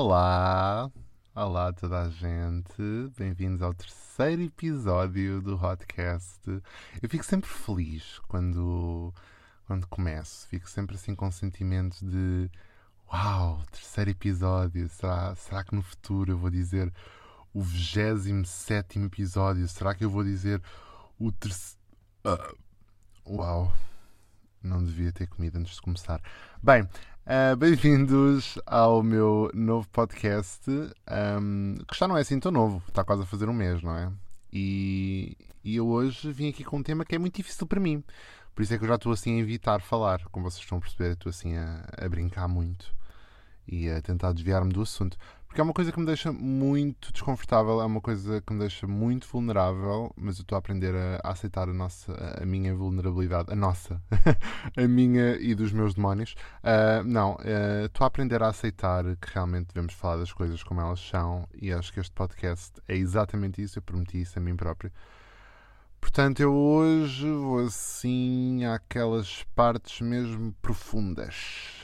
Olá, olá a toda a gente, bem-vindos ao terceiro episódio do Hotcast. Eu fico sempre feliz quando, quando começo, fico sempre assim com sentimentos de uau, terceiro episódio, será, será que no futuro eu vou dizer o 27 episódio? Será que eu vou dizer o terceiro. Uh, uau, não devia ter comido antes de começar. Bem, uh, bem-vindos ao meu novo podcast, um, que já não é assim tão novo, está quase a fazer um mês, não é? E, e eu hoje vim aqui com um tema que é muito difícil para mim. Por isso é que eu já estou assim a evitar falar. Como vocês estão a perceber, estou assim a, a brincar muito e a tentar desviar-me do assunto. Porque é uma coisa que me deixa muito desconfortável, é uma coisa que me deixa muito vulnerável, mas eu estou a aprender a, a aceitar a, nossa, a minha vulnerabilidade, a nossa, a minha e dos meus demónios. Uh, não, uh, estou a aprender a aceitar que realmente devemos falar das coisas como elas são e acho que este podcast é exatamente isso, eu prometi isso a mim próprio. Portanto, eu hoje vou assim àquelas partes mesmo profundas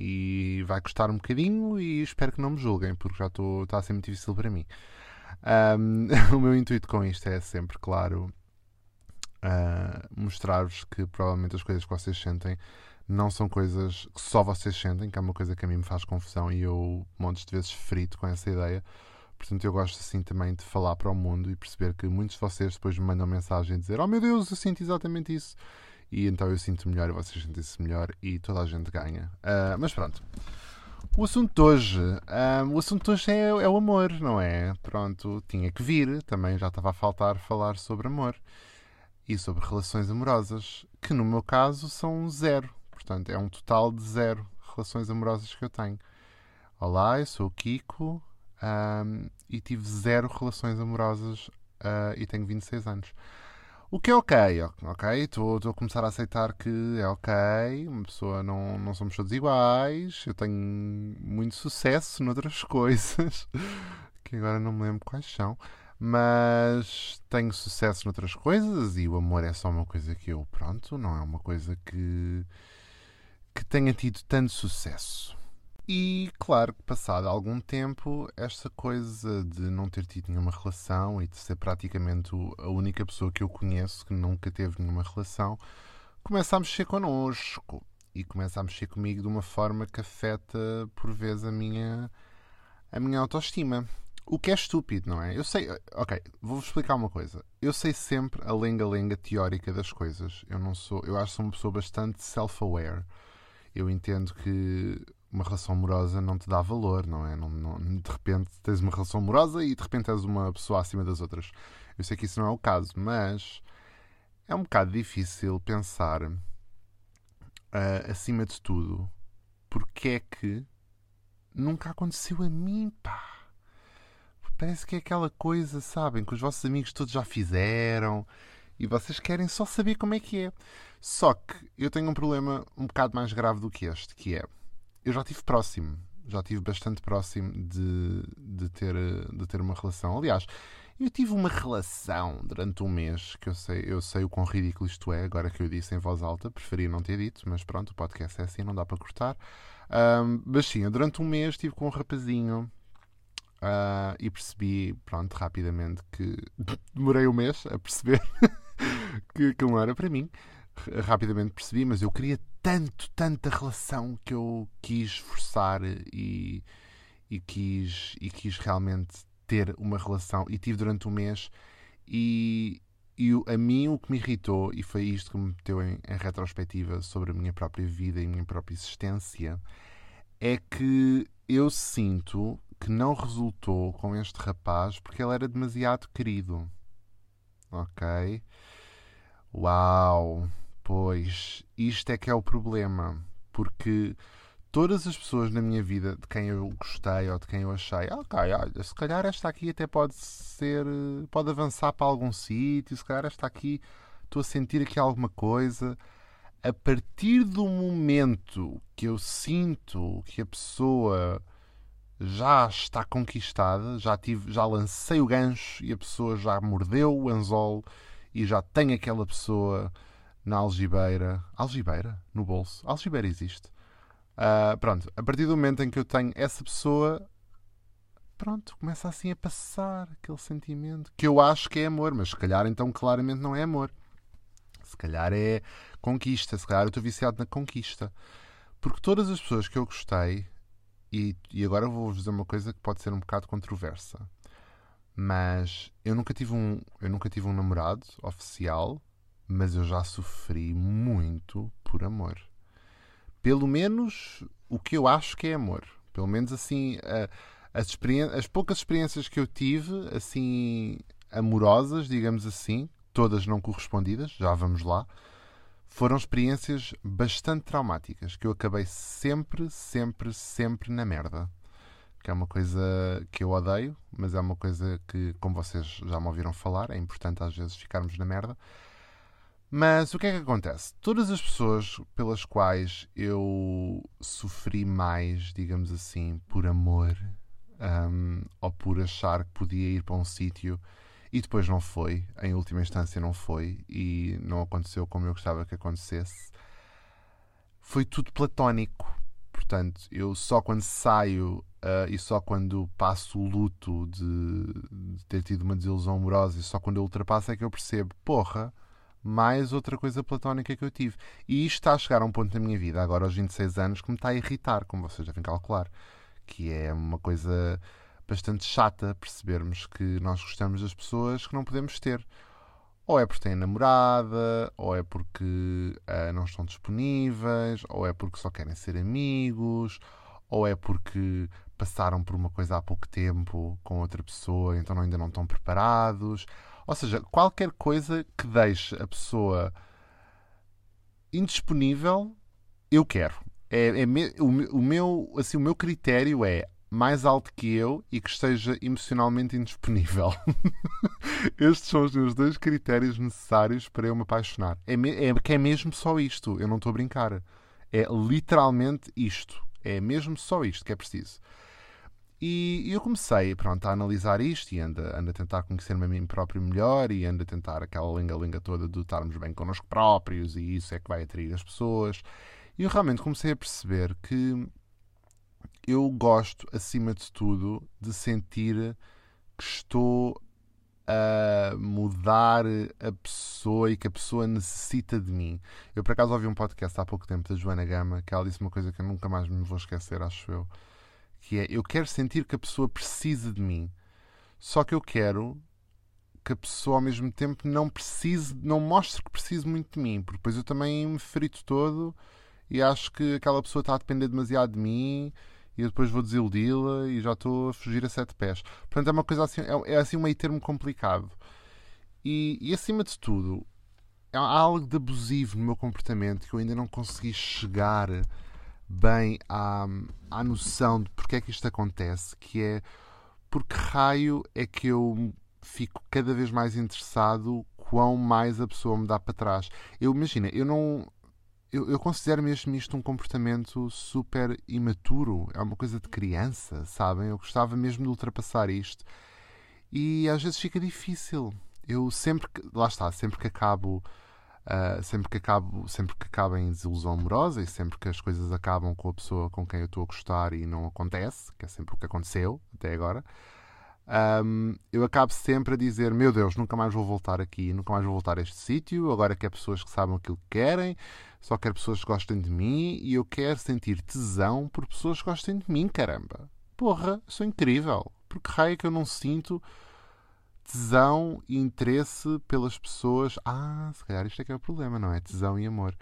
e vai custar um bocadinho e espero que não me julguem, porque já estou, está a ser muito difícil para mim. Um, o meu intuito com isto é sempre, claro, uh, mostrar-vos que provavelmente as coisas que vocês sentem não são coisas que só vocês sentem, que é uma coisa que a mim me faz confusão e eu montes de vezes frito com essa ideia. Portanto, eu gosto assim também de falar para o mundo e perceber que muitos de vocês depois me mandam mensagem e dizer: Oh meu Deus, eu sinto exatamente isso e então eu sinto melhor e vocês sentem-se melhor e toda a gente ganha. Uh, mas pronto. O assunto de hoje, uh, o assunto hoje é, é, o amor, não é? Pronto, tinha que vir, também já estava a faltar falar sobre amor e sobre relações amorosas, que no meu caso são zero. Portanto, é um total de zero relações amorosas que eu tenho. Olá, eu sou o Kiko um, e tive zero relações amorosas uh, e tenho 26 anos. O que é ok, ok? Estou a começar a aceitar que é ok, uma pessoa não, não somos todos iguais, eu tenho muito sucesso noutras coisas, que agora não me lembro quais são, mas tenho sucesso noutras coisas e o amor é só uma coisa que eu, pronto, não é uma coisa que, que tenha tido tanto sucesso. E claro que passado algum tempo, esta coisa de não ter tido nenhuma relação e de ser praticamente a única pessoa que eu conheço que nunca teve nenhuma relação, começa a mexer connosco e começa a mexer comigo de uma forma que afeta por vezes a minha a minha autoestima. O que é estúpido, não é? Eu sei, ok, vou-vos explicar uma coisa. Eu sei sempre a lenga-lenga teórica das coisas. Eu não sou, eu acho que sou uma pessoa bastante self-aware. Eu entendo que uma relação amorosa não te dá valor, não é? Não, não, de repente tens uma relação amorosa e de repente és uma pessoa acima das outras. Eu sei que isso não é o caso, mas é um bocado difícil pensar, uh, acima de tudo, porque é que nunca aconteceu a mim, pá. Parece que é aquela coisa, sabem, que os vossos amigos todos já fizeram e vocês querem só saber como é que é. Só que eu tenho um problema um bocado mais grave do que este, que é eu já estive próximo, já estive bastante próximo de, de, ter, de ter uma relação. Aliás, eu tive uma relação durante um mês, que eu sei, eu sei o quão ridículo isto é, agora que eu disse em voz alta, preferia não ter dito, mas pronto, o podcast é assim, não dá para cortar. Um, mas sim, durante um mês estive com um rapazinho uh, e percebi, pronto, rapidamente que demorei um mês a perceber que, que não era para mim rapidamente percebi, mas eu queria tanto, tanta relação que eu quis forçar e, e, quis, e quis realmente ter uma relação. E tive durante um mês. E, e a mim o que me irritou, e foi isto que me meteu em, em retrospectiva sobre a minha própria vida e a minha própria existência, é que eu sinto que não resultou com este rapaz porque ele era demasiado querido. Ok? Uau! Pois, isto é que é o problema. Porque todas as pessoas na minha vida de quem eu gostei ou de quem eu achei, ok, olha, se calhar esta aqui até pode ser, pode avançar para algum sítio, se calhar esta aqui estou a sentir aqui alguma coisa. A partir do momento que eu sinto que a pessoa já está conquistada, já, tive, já lancei o gancho e a pessoa já mordeu o anzol e já tem aquela pessoa na algibeira. Algibeira? No bolso. Algibeira existe. Uh, pronto, a partir do momento em que eu tenho essa pessoa, pronto, começa assim a passar aquele sentimento que eu acho que é amor, mas se calhar então claramente não é amor. Se calhar é conquista, se calhar eu estou viciado na conquista. Porque todas as pessoas que eu gostei, e, e agora vou-vos dizer uma coisa que pode ser um bocado controversa, mas eu nunca tive um, eu nunca tive um namorado oficial, mas eu já sofri muito por amor. Pelo menos o que eu acho que é amor. Pelo menos assim, as, as poucas experiências que eu tive, assim, amorosas, digamos assim, todas não correspondidas, já vamos lá, foram experiências bastante traumáticas, que eu acabei sempre, sempre, sempre na merda. Que é uma coisa que eu odeio, mas é uma coisa que, como vocês já me ouviram falar, é importante às vezes ficarmos na merda. Mas o que é que acontece? Todas as pessoas pelas quais eu sofri mais, digamos assim, por amor, um, ou por achar que podia ir para um sítio e depois não foi, em última instância não foi, e não aconteceu como eu gostava que acontecesse, foi tudo platónico. Portanto, eu só quando saio uh, e só quando passo o luto de, de, ter tido uma desilusão amorosa e só quando eu ultrapasso é que eu percebo, porra, mais outra coisa platónica que eu tive. E isto está a chegar a um ponto na minha vida, agora aos 26 anos, que me está a irritar, como vocês devem calcular. Que é uma coisa bastante chata percebermos que nós gostamos das pessoas que não podemos ter. Ou é porque têm namorada, ou é porque uh, não estão disponíveis, ou é porque só querem ser amigos, ou é porque passaram por uma coisa há pouco tempo com outra pessoa, então ainda não estão preparados. Ou seja, qualquer coisa que deixe a pessoa indisponível, eu quero. É, é me, o, o, meu, assim, o meu critério é mais alto que eu e que esteja emocionalmente indisponível. Estes são os meus dois critérios necessários para eu me apaixonar. É, é que é mesmo só isto, eu não estou a brincar. É literalmente isto. É mesmo só isto que é preciso. E eu comecei pronto, a analisar isto e ando, ando a tentar conhecer-me a mim próprio melhor e ando a tentar aquela linga-linga toda de estarmos bem connosco próprios e isso é que vai atrair as pessoas. E eu realmente comecei a perceber que eu gosto, acima de tudo, de sentir que estou a mudar a pessoa e que a pessoa necessita de mim. Eu, por acaso, ouvi um podcast há pouco tempo da Joana Gama que ela disse uma coisa que eu nunca mais me vou esquecer, acho eu. Que é: Eu quero sentir que a pessoa precisa de mim. Só que eu quero que a pessoa ao mesmo tempo não precise, não mostre que precise muito de mim, porque depois eu também me frito todo e acho que aquela pessoa está a depender demasiado de mim e eu depois vou desiludi-la e já estou a fugir a sete pés. Portanto, é uma coisa assim, é, é assim um meio termo complicado. E, e acima de tudo, há algo de abusivo no meu comportamento que eu ainda não consegui chegar bem à, à noção de porque é que isto acontece, que é porque raio é que eu fico cada vez mais interessado quão mais a pessoa me dá para trás. Eu imagina, eu não eu, eu, considero mesmo isto um comportamento super imaturo. É uma coisa de criança, sabem? Eu gostava mesmo de ultrapassar isto. E às vezes fica difícil. Eu sempre que. Lá está, sempre que acabo. Uh, sempre que acabo sempre que acabo em desilusão amorosa e sempre que as coisas acabam com a pessoa com quem eu estou a gostar e não acontece, que é sempre o que aconteceu até agora, um, eu acabo sempre a dizer: Meu Deus, nunca mais vou voltar aqui, nunca mais vou voltar a este sítio. Agora quero pessoas que sabem aquilo que querem, só quero pessoas que gostem de mim e eu quero sentir tesão por pessoas que gostem de mim, caramba. Porra, sou incrível. Porque raio é que eu não sinto tesão e interesse pelas pessoas. Ah, se calhar isto é que é o problema, não é? Tesão e amor.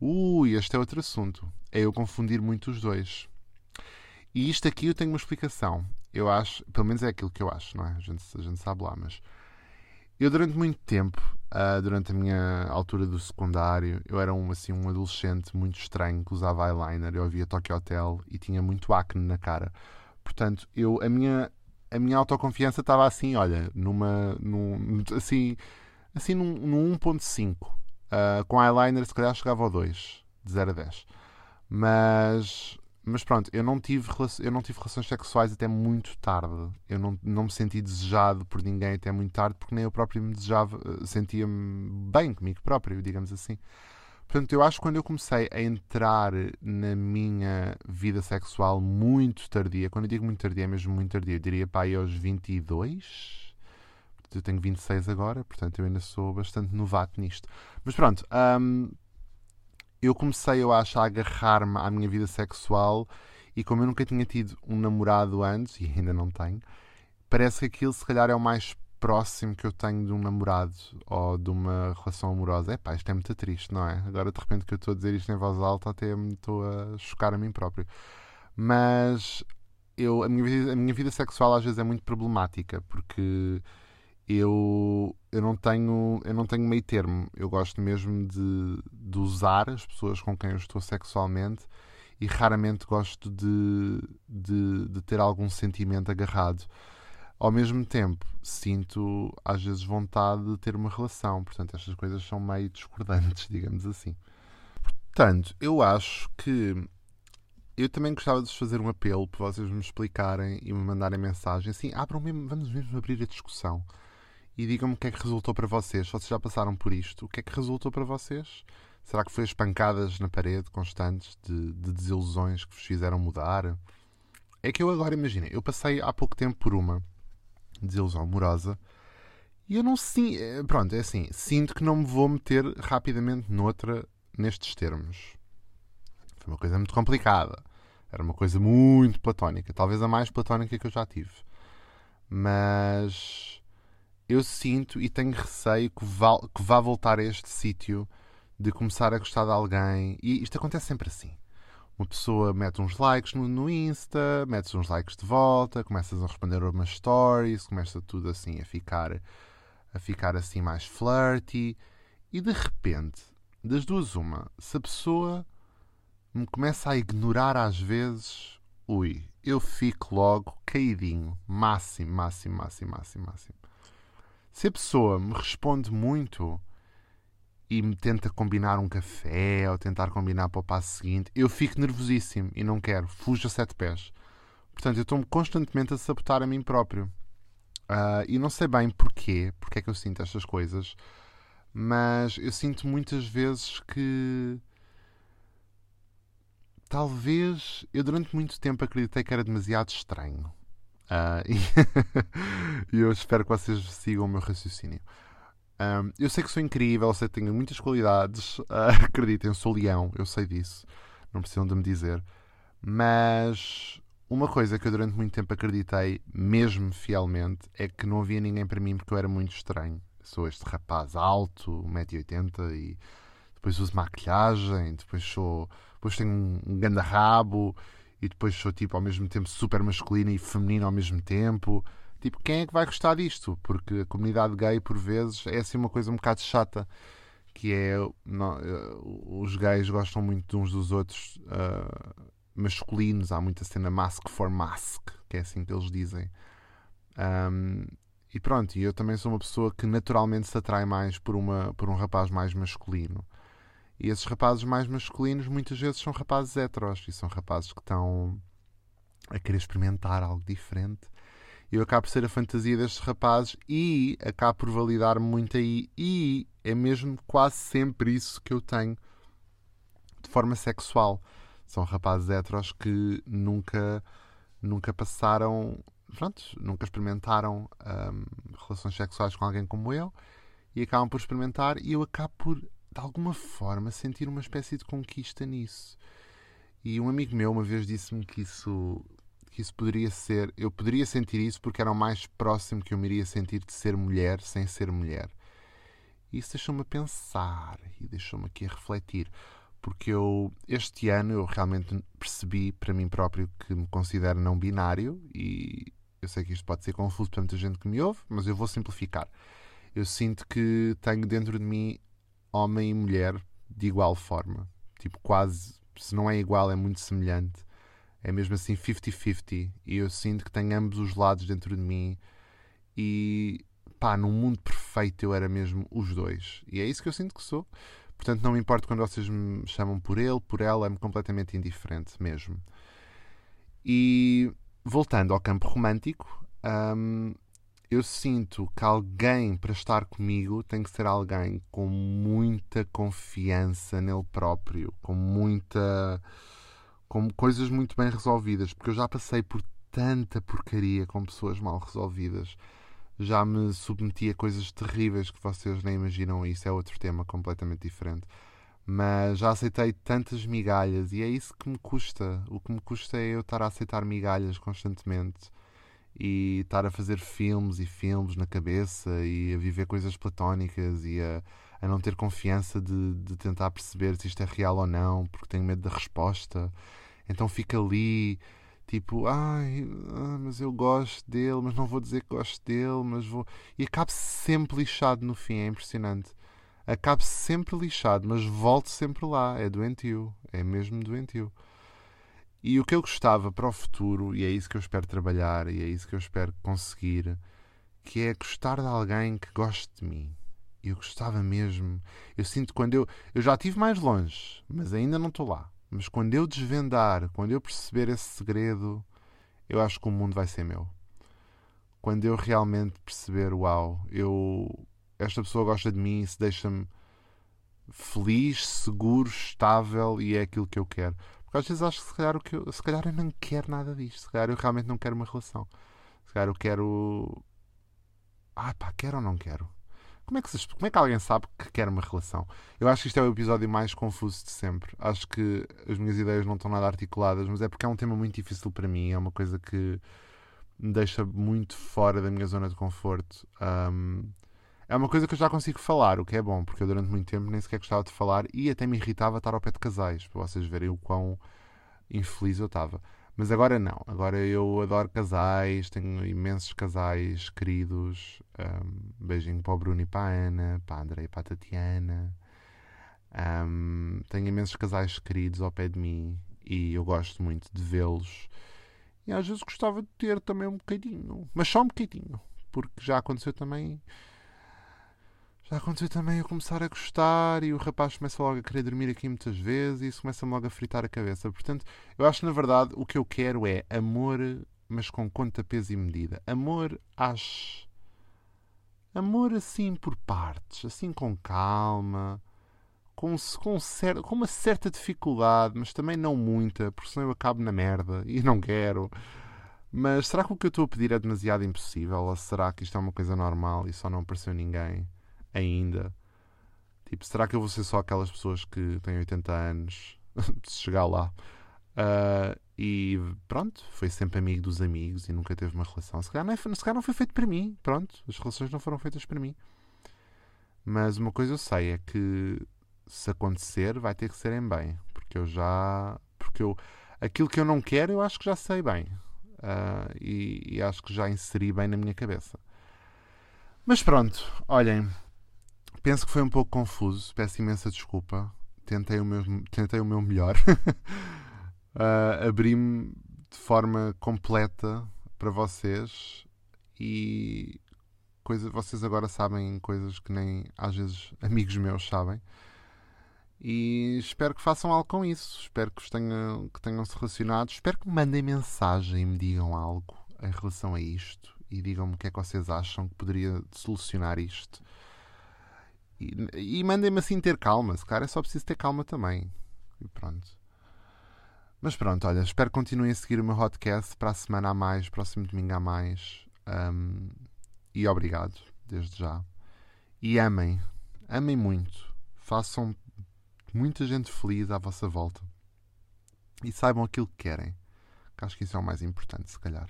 Ui, este é outro assunto. É eu confundir muito os dois. E isto aqui eu tenho uma explicação. Eu acho, pelo menos é aquilo que eu acho, não é? A gente, a gente sabe lá, mas eu durante muito tempo, uh, durante a minha altura do secundário, eu era um, assim, um adolescente muito estranho que usava eyeliner, eu ouvia Tokyo Hotel e tinha muito acne na cara. Portanto, eu, a minha, a minha autoconfiança estava assim, olha, numa, num, assim, assim num, num 1.5. Uh, ah, com eyeliner se calhar chegava ao 2, de 0 a 10. Mas mas pronto, eu não, tive, eu não tive relações sexuais até muito tarde. Eu não, não me senti desejado por ninguém até muito tarde, porque nem eu próprio me desejava, eh, sentia-me bem comigo próprio, digamos assim. Portanto, eu acho que quando eu comecei a entrar na minha vida sexual muito tardia, quando eu digo muito tardia, é mesmo muito tardia, eu diria para aí aos 22. Eu tenho 26 agora, portanto eu ainda sou bastante novato nisto. Mas pronto, hum, eu comecei, eu acho, a agarrar-me à minha vida sexual e como eu nunca tinha tido um namorado antes, e ainda não tenho, parece que aquilo se calhar é o mais próximo que eu tenho de um namorado ou de uma relação amorosa. É pá, isto é muito triste, não é? Agora de repente que eu estou a dizer isto em voz alta, até me estou a chocar a mim próprio. Mas eu, a, minha vida, a minha vida sexual às vezes é muito problemática porque eu, eu, não tenho, eu não tenho meio termo. Eu gosto mesmo de, de usar as pessoas com quem eu estou sexualmente e raramente gosto de, de, de ter algum sentimento agarrado. Ao mesmo tempo, sinto às vezes vontade de ter uma relação. Portanto, estas coisas são meio discordantes, digamos assim. Portanto, eu acho que eu também gostava de fazer um apelo para vocês me explicarem e me mandarem mensagem. Assim, abram mesmo, vamos mesmo abrir a discussão e digam-me o que é que resultou para vocês. Vocês já passaram por isto. O que é que resultou para vocês? Será que foi as pancadas na parede constantes de, de desilusões que vos fizeram mudar? É que eu agora imagino, eu passei há pouco tempo por uma desilusão amorosa. E eu não sinto. Eh, pronto, é assim. Sinto que não me vou meter rapidamente noutra nestes termos. Foi uma coisa muito complicada. Era uma coisa muito platónica. Talvez a mais platónica que eu já tive. Mas eu sinto e tenho receio que vá, que vá voltar a este sítio de começar a gostar de alguém. E isto acontece sempre assim. Uma pessoa mete uns likes no, no Insta, mete uns likes de volta, começas a responder umas stories, começa tudo assim a ficar, a ficar assim mais flirty. E de repente, das duas uma, se a pessoa me começa a ignorar às vezes, ui, eu fico logo caidinho. Máximo, máximo, máximo, máximo, máximo. Se a pessoa me responde muito e me tenta combinar um café ou tentar combinar para o passo seguinte, eu fico nervosíssimo e não quero, fujo a sete pés. Portanto, eu estou-me constantemente a sabotar a mim próprio. Uh, e não sei bem porquê, porque é que eu sinto estas coisas, mas eu sinto muitas vezes que talvez eu durante muito tempo acreditei que era demasiado estranho. Uh, e eu espero que vocês sigam o meu raciocínio. Um, eu sei que sou incrível, sei que tenho muitas qualidades. Uh, acreditem, sou leão, eu sei disso. Não precisam de me dizer. Mas uma coisa que eu durante muito tempo acreditei, mesmo fielmente, é que não havia ninguém para mim porque eu era muito estranho. Sou este rapaz alto, 1,80m e depois uso maquilhagem, depois sou. Depois tenho um, um ganda rabo e depois sou tipo ao mesmo tempo super masculino e feminino ao mesmo tempo Tipo, quem é que vai gostar disto? Porque a comunidade gay, por vezes, é assim uma coisa um bocado chata. Que é. Não, eh, os gays gostam muito uns dos outros uh, masculinos. Há muita cena mask for mask, que é assim que eles dizem. Um, e pronto, eu também sou uma pessoa que naturalmente se atrai mais por, uma, por um rapaz mais masculino. E esses rapazes mais masculinos muitas vezes são rapazes heteros e são rapazes que estão a querer experimentar algo diferente eu acabo por ser a fantasia destes rapazes e acabo por validar muito aí. E é mesmo quase sempre isso que eu tenho de forma sexual. São rapazes heteros que nunca, nunca passaram, pronto, nunca experimentaram um, relações sexuais com alguém como eu e acabam por experimentar e eu acabo por, de alguma forma, sentir uma espécie de conquista nisso. E um amigo meu uma vez disse-me que isso que isso poderia ser, eu poderia sentir isso porque era o mais próximo que eu me iria sentir de ser mulher sem ser mulher. Isso deixou-me a pensar e deixou-me aqui a refletir, porque eu este ano eu realmente percebi para mim próprio que me considero não binário e eu sei que isto pode ser confuso para muita gente que me ouve, mas eu vou simplificar. Eu sinto que tenho dentro de mim homem e mulher de igual forma, tipo quase, se não é igual, é muito semelhante é mesmo assim 50-50 e eu sinto que tenho ambos os lados dentro de mim e pá, num mundo perfeito eu era mesmo os dois e é isso que eu sinto que sou. Portanto, não me importa quando vocês me chamam por ele, por ela, é-me completamente indiferente mesmo. E voltando ao campo romântico, hum, eu sinto que alguém para estar comigo tem que ser alguém com muita confiança nele próprio, com muita. Com coisas muito bem resolvidas, porque eu já passei por tanta porcaria com pessoas mal resolvidas. Já me submeti a coisas terríveis que vocês nem imaginam, isso é outro tema completamente diferente. Mas já aceitei tantas migalhas e é isso que me custa. O que me custa é eu estar a aceitar migalhas constantemente e estar a fazer filmes e filmes na cabeça e a viver coisas platónicas e a, a não ter confiança de, de tentar perceber se isto é real ou não, porque tenho medo da resposta. Então fica ali tipo, ai, ah, mas eu gosto dele, mas não vou dizer que gosto dele, mas vou. E acabo sempre lixado no fim, é impressionante. Acabo sempre lixado, mas volto sempre lá. É doentio, é mesmo doentio. E o que eu gostava para o futuro, e é isso que eu espero trabalhar, e é isso que eu espero conseguir, que é gostar de alguém que goste de mim. Eu gostava mesmo. Eu sinto quando eu. Eu já estive mais longe, mas ainda não estou lá. Mas quando eu desvendar, quando eu perceber esse segredo, eu acho que o mundo vai ser meu. Quando eu realmente perceber, uau, eu. Esta pessoa gosta de mim, se deixa-me feliz, seguro, estável e é aquilo que eu quero. Porque às vezes acho que se calhar, o que eu, se calhar eu não quero nada disto. Se calhar eu realmente não quero uma relação. Se calhar eu quero. Ah, pá, quero ou não quero? Como é, que se, como é que alguém sabe que quer uma relação? Eu acho que isto é o episódio mais confuso de sempre. Acho que as minhas ideias não estão nada articuladas, mas é porque é um tema muito difícil para mim. É uma coisa que me deixa muito fora da minha zona de conforto. Um, é uma coisa que eu já consigo falar, o que é bom, porque eu durante muito tempo nem sequer gostava de falar e até me irritava estar ao pé de casais, para vocês verem o quão infeliz eu estava. Mas agora não, agora eu adoro casais, tenho imensos casais queridos. Um, beijinho para o Bruno e para a Ana, para a André e para a Tatiana. Um, tenho imensos casais queridos ao pé de mim e eu gosto muito de vê-los. E às vezes gostava de ter também um bocadinho, mas só um bocadinho, porque já aconteceu também já aconteceu também eu começar a gostar e o rapaz começa logo a querer dormir aqui muitas vezes e isso começa-me logo a fritar a cabeça. Portanto, eu acho que na verdade o que eu quero é amor, mas com conta, peso e medida. Amor às. Amor assim por partes, assim com calma, com, com, cer com uma certa dificuldade, mas também não muita, porque senão eu acabo na merda e não quero. Mas será que o que eu estou a pedir é demasiado impossível? Ou será que isto é uma coisa normal e só não apareceu ninguém? Ainda. Tipo, será que eu vou ser só aquelas pessoas que têm 80 anos se chegar lá? Uh, e pronto, foi sempre amigo dos amigos e nunca teve uma relação. Se calhar, não, é, se calhar não foi feito para mim. Pronto, as relações não foram feitas para mim. Mas uma coisa eu sei é que se acontecer, vai ter que ser em bem. Porque eu já. Porque eu. Aquilo que eu não quero, eu acho que já sei bem. Uh, e, e acho que já inseri bem na minha cabeça. Mas pronto, olhem, penso que foi um pouco confuso. Peço imensa desculpa. Tentei o meu, tentei o meu melhor. uh, Abri-me de forma completa para vocês e coisa, vocês agora sabem coisas que nem às vezes amigos meus sabem. E espero que façam algo com isso. Espero que, tenham, que tenham se relacionado. Espero que me mandem mensagem e me digam algo em relação a isto e digam-me o que é que vocês acham que poderia solucionar isto. E, mandem-me assim ter calma. Se calhar é só preciso ter calma também. E pronto. Mas pronto, olha, espero que continuem a seguir o meu podcast para a semana a mais, próximo domingo a mais. Um, e obrigado, desde já. E amem, amem muito. Façam muita gente feliz à vossa volta. E saibam aquilo que querem. Que acho que isso é o mais importante, se calhar.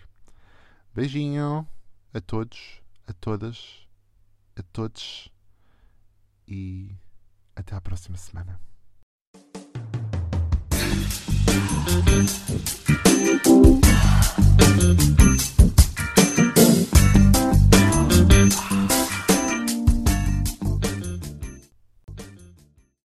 Beijinho a todos, a todas, a todos e até a próxima semana.